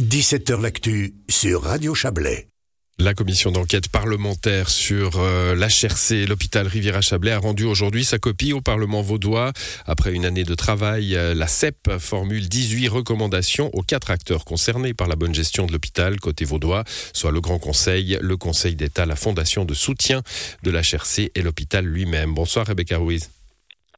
17h L'actu sur Radio Chablais. La commission d'enquête parlementaire sur euh, l'HRC, l'hôpital Riviera-Chablais, a rendu aujourd'hui sa copie au Parlement vaudois. Après une année de travail, euh, la CEP formule 18 recommandations aux quatre acteurs concernés par la bonne gestion de l'hôpital côté vaudois, soit le Grand Conseil, le Conseil d'État, la Fondation de soutien de l'HRC et l'hôpital lui-même. Bonsoir Rebecca Ruiz.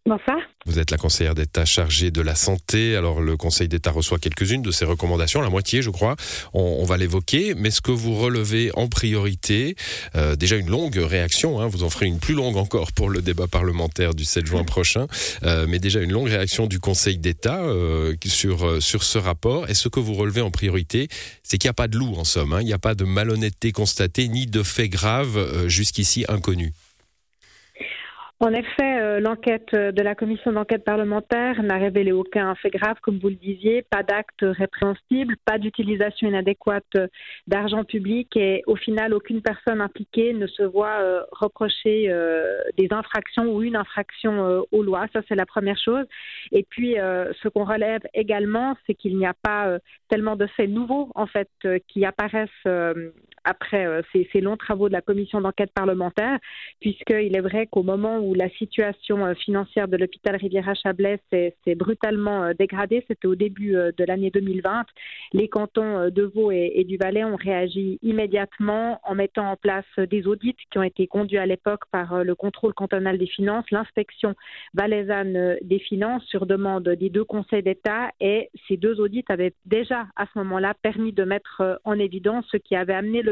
Bonsoir. Vous êtes la conseillère d'État chargée de la santé. Alors le Conseil d'État reçoit quelques-unes de ces recommandations, la moitié je crois. On, va l'évoquer. Mais ce que vous relevez en priorité, euh, déjà une longue réaction, hein, vous en ferez une plus longue encore pour le débat parlementaire du 7 juin prochain, euh, mais déjà une longue réaction du Conseil d'État euh, sur, sur ce rapport. Et ce que vous relevez en priorité, c'est qu'il n'y a pas de loup en somme. Hein. Il n'y a pas de malhonnêteté constatée ni de faits graves jusqu'ici inconnus. En effet, l'enquête de la commission d'enquête parlementaire n'a révélé aucun fait grave, comme vous le disiez, pas d'acte répréhensible, pas d'utilisation inadéquate d'argent public et au final, aucune personne impliquée ne se voit euh, reprocher euh, des infractions ou une infraction aux lois. Ça, c'est la première chose. Et puis, ce qu'on relève également, c'est qu'il n'y a pas tellement de faits nouveaux, en fait, qui apparaissent après euh, ces, longs travaux de la commission d'enquête parlementaire, puisqu'il est vrai qu'au moment où la situation euh, financière de l'hôpital Riviera-Chablais s'est brutalement euh, dégradée, c'était au début de l'année 2020, les cantons de Vaud et, du Valais ont réagi immédiatement en mettant en place des audits qui ont été conduits à l'époque par le contrôle cantonal des finances, l'inspection valaisanne des finances sur demande des deux conseils d'État et ces deux audits avaient déjà à ce moment-là permis de mettre en évidence ce qui avait amené le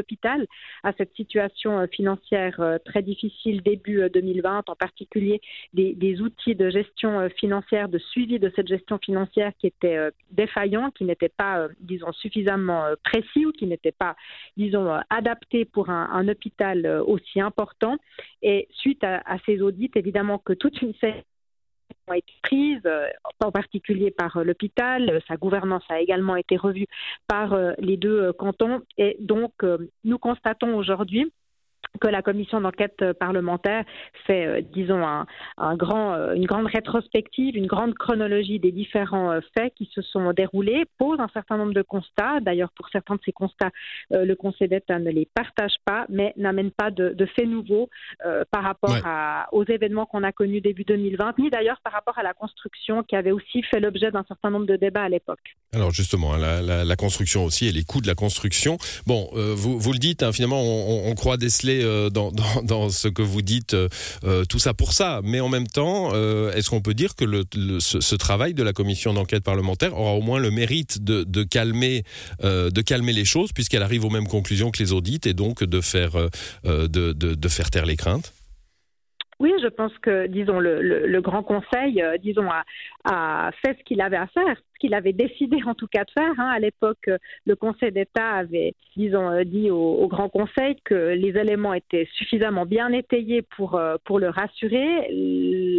à cette situation euh, financière euh, très difficile début 2020, euh, en particulier des, outils de gestion financière, de suivi de cette gestion financière qui étaient défaillants, qui n'étaient pas, disons, suffisamment précis ou qui n'étaient pas, disons, adaptés pour un, hôpital aussi important. Et suite à, à, ces audits, évidemment que toute une série ont été prises, euh, en particulier par euh, l'hôpital. Sa gouvernance a également été revue par euh, les deux cantons. Et donc, nous constatons aujourd'hui que la commission d'enquête parlementaire fait, euh, disons, un, grand, euh, une grande rétrospective, une grande chronologie des différents euh, faits qui se sont déroulés, pose un certain nombre de constats. D'ailleurs, pour certains de ces constats, le Conseil d'État ne les partage pas, mais n'amène pas de, faits nouveaux par rapport à, aux événements qu'on a connus début 2020, ni d'ailleurs par rapport à la construction qui avait aussi fait l'objet d'un certain nombre de débats à l'époque. Alors justement, la, la, construction aussi et les coûts de la construction. Bon, vous, vous le dites, hein, finalement, on, on croit déceler euh, dans, ce que vous dites, euh, euh, tout ça pour ça. Mais en même temps, est-ce qu'on peut dire que ce, travail de la commission d'enquête parlementaire aura au moins le mérite de, calmer, de calmer les choses, puisqu'elle arrive aux mêmes conclusions que les audits et donc de faire, de, faire taire les craintes? Oui, je pense que, disons, le, Grand Conseil, disons, a, fait ce qu'il avait à faire qu'il avait décidé en tout cas de faire. Hein. À l'époque, le Conseil d'État avait, disons, euh, dit au, Grand Conseil que les éléments étaient suffisamment bien étayés pour, euh, pour le rassurer.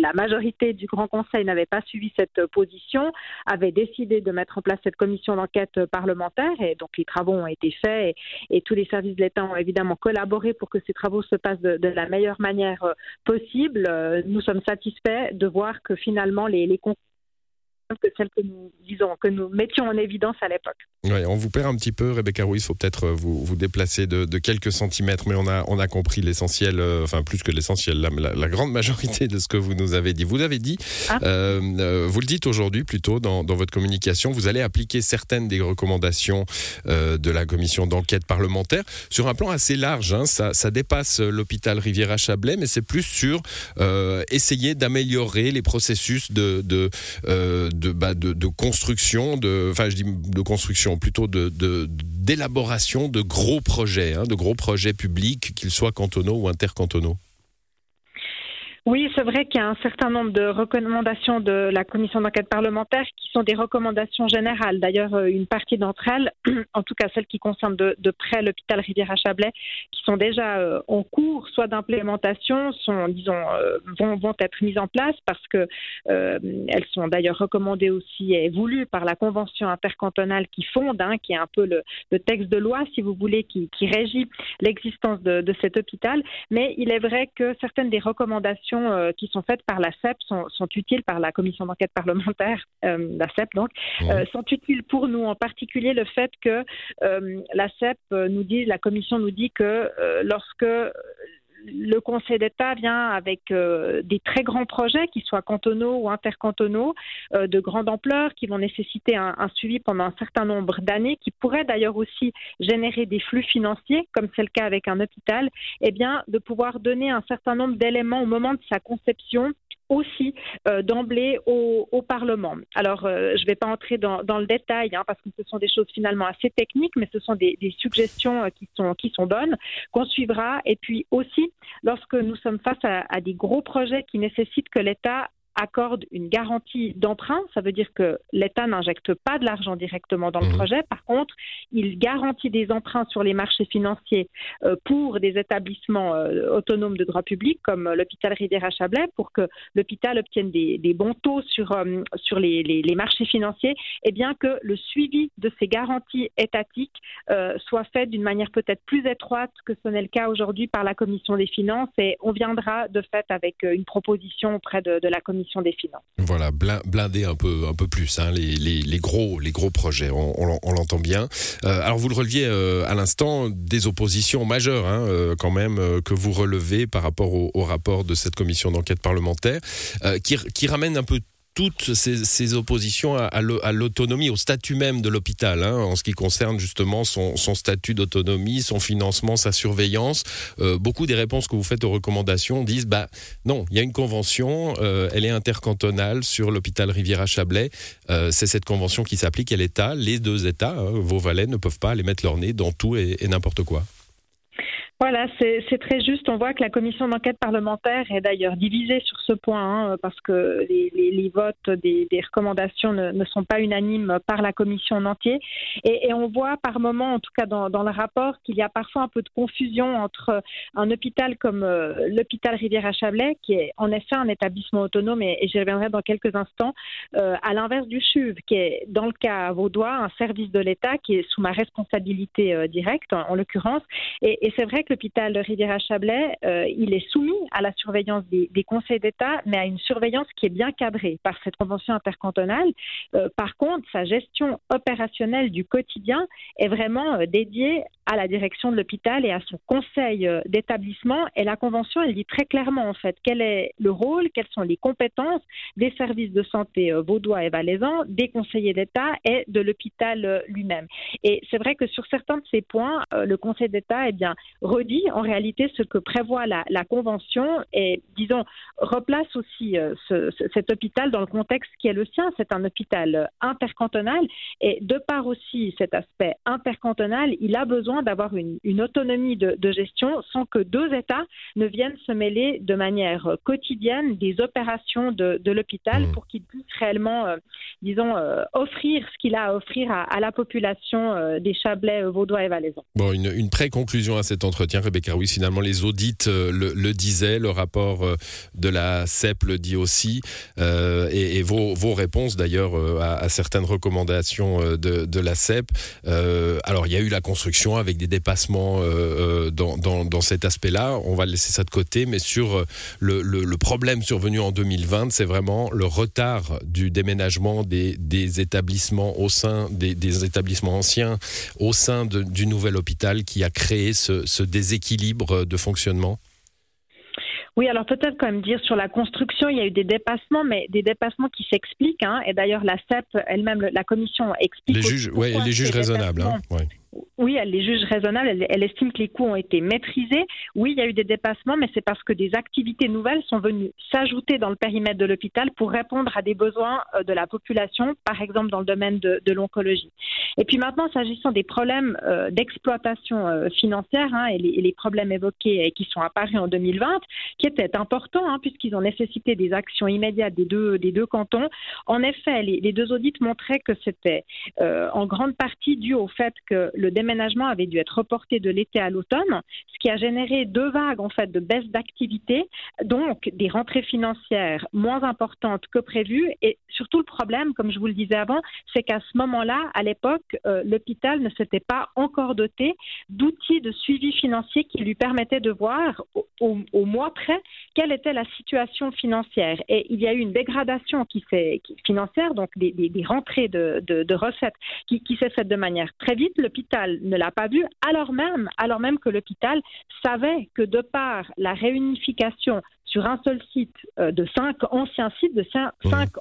La majorité du Grand Conseil n'avait pas suivi cette position, avait décidé de mettre en place cette commission d'enquête parlementaire et donc les travaux ont été faits et, tous les services de l'État ont évidemment collaboré pour que ces travaux se passent de, la meilleure manière euh, possible. Nous sommes satisfaits de voir que finalement les que celle que nous disons, que nous mettions en évidence à l'époque. Oui, on vous perd un petit peu, Rebecca Ruiz. Il faut peut-être euh, vous, vous déplacer de, quelques centimètres, mais on a, on a compris l'essentiel, euh, enfin plus que l'essentiel, la, grande majorité de ce que vous nous avez dit. Vous l'avez dit, ah. euh, vous le dites aujourd'hui plutôt dans, dans, votre communication, vous allez appliquer certaines des recommandations de la commission d'enquête parlementaire sur un plan assez large. Hein. ça, ça, dépasse l'hôpital Riviera-Chablais, mais c'est plus sur essayer d'améliorer les processus de, de, de, bah, de, construction, enfin je dis de construction plutôt d'élaboration de, gros projets, hein, de gros projets publics, qu'ils soient cantonaux ou intercantonaux oui, c'est vrai qu'il y a un certain nombre de recommandations de la commission d'enquête parlementaire qui sont des recommandations générales. D'ailleurs, euh, une partie d'entre elles, en tout cas celles qui concernent de, près l'hôpital Riviera-Chablais, qui sont déjà euh, en cours, soit d'implémentation, sont, disons, euh, vont, vont, être mises en place parce que elles sont d'ailleurs recommandées aussi et voulues par la convention intercantonale qui fonde, hein, qui est un peu le, texte de loi, si vous voulez, qui, régit l'existence de cet hôpital. Mais il est vrai que certaines des recommandations recommandations qui sont faites par la CEP sont, sont utiles par la commission d'enquête parlementaire, la CEP donc, mmh. sont utiles pour nous, en particulier le fait que la CEP nous dit, la commission nous dit que lorsque le Conseil d'État vient avec euh, des très grands projets, qu'ils soient cantonaux ou intercantonaux, euh, de grande ampleur, qui vont nécessiter un, suivi pendant un certain nombre d'années, qui pourraient d'ailleurs aussi générer des flux financiers, comme c'est le cas avec un hôpital, eh bien, de pouvoir donner un certain nombre d'éléments au moment de sa conception aussi euh, d'emblée au, Parlement. Alors, euh, je ne vais pas entrer dans, le détail hein, parce que ce sont des choses finalement assez techniques, mais ce sont des, suggestions euh, qui sont, qui sont bonnes, qu'on suivra. Et puis aussi, lorsque nous sommes face à des gros projets qui nécessitent que l'État accorde une garantie d'emprunt. Ça veut dire que l'État n'injecte pas de l'argent directement dans le mmh. projet. Par contre, il garantit des emprunts sur les marchés financiers euh, pour des établissements euh, autonomes de droit public comme l'hôpital Rivière-à-Chablais pour que l'hôpital obtienne des, bons taux sur, euh, sur les, marchés financiers et bien que le suivi de ces garanties étatiques soit fait d'une manière peut-être plus étroite que ce n'est le cas aujourd'hui par la Commission des finances et on viendra de fait avec une proposition auprès de la Commission des finances. Voilà, blinder un peu, un peu plus hein, les, gros, les gros projets, on, l'entend bien. Euh, alors vous le releviez euh, à l'instant, des oppositions majeures hein, euh, quand même que vous relevez par rapport au, rapport de cette commission d'enquête parlementaire, qui, qui ramène un peu toutes ces, oppositions à, l'autonomie, au statut même de l'hôpital, hein, en ce qui concerne justement son, statut d'autonomie, son financement, sa surveillance. Euh, beaucoup des réponses que vous faites aux recommandations disent bah non, il y a une convention, euh, elle est intercantonale sur l'hôpital Riviera-Chablais. Euh, c'est cette convention qui s'applique à l'État. Les deux États, hein, vos valets, ne peuvent pas aller mettre leur nez dans tout et n'importe quoi. Voilà, c'est très juste. On voit que la commission d'enquête parlementaire est d'ailleurs divisée sur ce point, hein, parce que les, votes des, recommandations ne, sont pas unanimes par la commission en entier. Et, on voit par moment, en tout cas dans, le rapport, qu'il y a parfois un peu de confusion entre un hôpital comme euh, l'hôpital Rivière-à-Chablais, qui est en effet un établissement autonome, et, j'y reviendrai dans quelques instants, euh, à l'inverse du CHUV, qui est dans le cas vaudois un service de l'État qui est sous ma responsabilité euh, directe, en, l'occurrence. Et, et c'est vrai que l'hôpital de Rivière-à-Chablais, euh, il est soumis à la surveillance des, conseils d'État, mais à une surveillance qui est bien cadrée par cette convention intercantonale. Euh, par contre, sa gestion opérationnelle du quotidien est vraiment euh, dédiée à la direction de l'hôpital et à son conseil d'établissement. Et la convention, elle dit très clairement, en fait, quel est le rôle, quelles sont les compétences des services de santé vaudois et valaisans, des conseillers d'État et de l'hôpital lui-même. Et c'est vrai que sur certains de ces points, le Conseil d'État eh bien, redit en réalité ce que prévoit la, Convention et, disons, replace aussi euh, cet hôpital dans le contexte qui est le sien. C'est un hôpital euh, intercantonal et de par aussi cet aspect intercantonal, il a besoin d'avoir une, autonomie de, gestion sans que deux États ne viennent se mêler de manière euh, quotidienne des opérations de, l'hôpital mmh. pour qu'il puisse réellement, disons, offrir ce qu'il a à offrir à, la population des Chablais vaudois et valaisans. Bon, une, une pré-conclusion à cet entretien, Rebecca oui, finalement, les audits euh, le, disaient, le rapport euh, de la CEP le dit aussi, euh, et, vos, réponses d'ailleurs à, certaines recommandations de, la CEP. alors, il y a eu la construction avec des dépassements dans, cet aspect-là, on va laisser ça de côté, mais sur le, problème survenu en 2020, c'est vraiment le retard du déménagement des, établissements au sein des, établissements anciens au sein du nouvel hôpital qui a créé ce, ce déséquilibre de fonctionnement? Oui, alors peut-être quand même dire sur la construction, il y a eu des dépassements, mais des dépassements qui s'expliquent. Hein, et d'ailleurs, la CEP elle-même, la commission explique. Les juges, ouais, les juges raisonnables. Hein, oui, elle les juge raisonnables, elle, estime que les coûts ont été maîtrisés. Oui, il y a eu des dépassements, mais c'est parce que des activités nouvelles sont venues s'ajouter dans le périmètre de l'hôpital pour répondre à des besoins euh, de la population, par exemple dans le domaine de, l'oncologie. Et puis maintenant, s'agissant des problèmes euh, d'exploitation euh, financière hein, et, les, problèmes évoqués et qui sont apparus en 2020, qui étaient importants hein, puisqu'ils ont nécessité des actions immédiates des deux, des deux cantons. En effet, les, les deux audits montraient que c'était en grande partie dû au fait que le déménagement déménagement avait dû être reporté de l'été à l'automne, ce qui a généré deux vagues en fait de baisse d'activité, donc des rentrées financières moins importantes que prévues. Et surtout le problème, comme je vous le disais avant, c'est qu'à ce moment-là, à l'époque, euh, l'hôpital ne s'était pas encore doté d'outils de suivi financier qui lui permettaient de voir au, mois près quelle était la situation financière. Et il y a eu une dégradation financière, donc des, rentrées de, recettes qui, qui s'est faite de manière très vite. L'hôpital ne l'a pas vu, alors même, alors même que l'hôpital savait que de par la réunification sur un seul site euh, de cinq anciens sites, de cinq,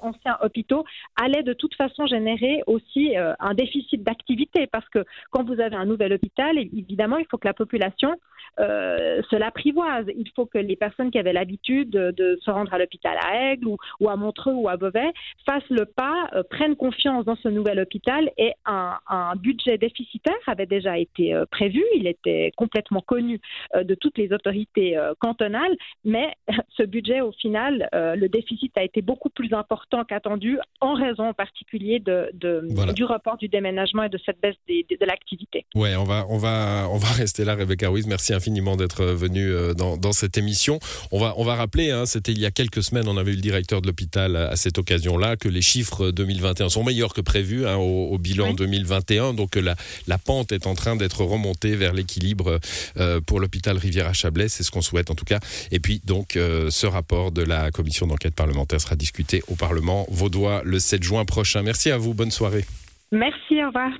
anciens hôpitaux, allait de toute façon générer aussi euh, un déficit d'activité parce que quand vous avez un nouvel hôpital, évidemment, il faut que la population euh, se l'apprivoise. Il faut que les personnes qui avaient l'habitude de, se rendre à l'hôpital à Aigle ou, à Montreux ou à Beauvais fassent le pas, prennent confiance dans ce nouvel hôpital et un, budget déficitaire avait déjà été prévu. Il était complètement connu de toutes les autorités cantonales, mais ce budget, au final, euh, le déficit a été beaucoup plus important qu'attendu en raison en particulier de, du report du déménagement et de cette baisse de l'activité. Ouais, on va, on, va, on va rester là, Rebecca Ruiz. Merci infiniment d'être venue euh, dans, dans, cette émission. On va, on va rappeler, hein, c'était il y a quelques semaines, on avait eu le directeur de l'hôpital à, cette occasion-là, que les chiffres 2021 sont meilleurs que prévu hein, au, bilan 2021. Donc la, la pente est en train d'être remontée vers l'équilibre euh, pour l'hôpital Rivière-à-Chablais. C'est ce qu'on souhaite en tout cas. Et puis donc, ce rapport de la commission d'enquête parlementaire sera discuté au Parlement vaudois le 7 juin prochain. Merci à vous, bonne soirée. Merci, au revoir.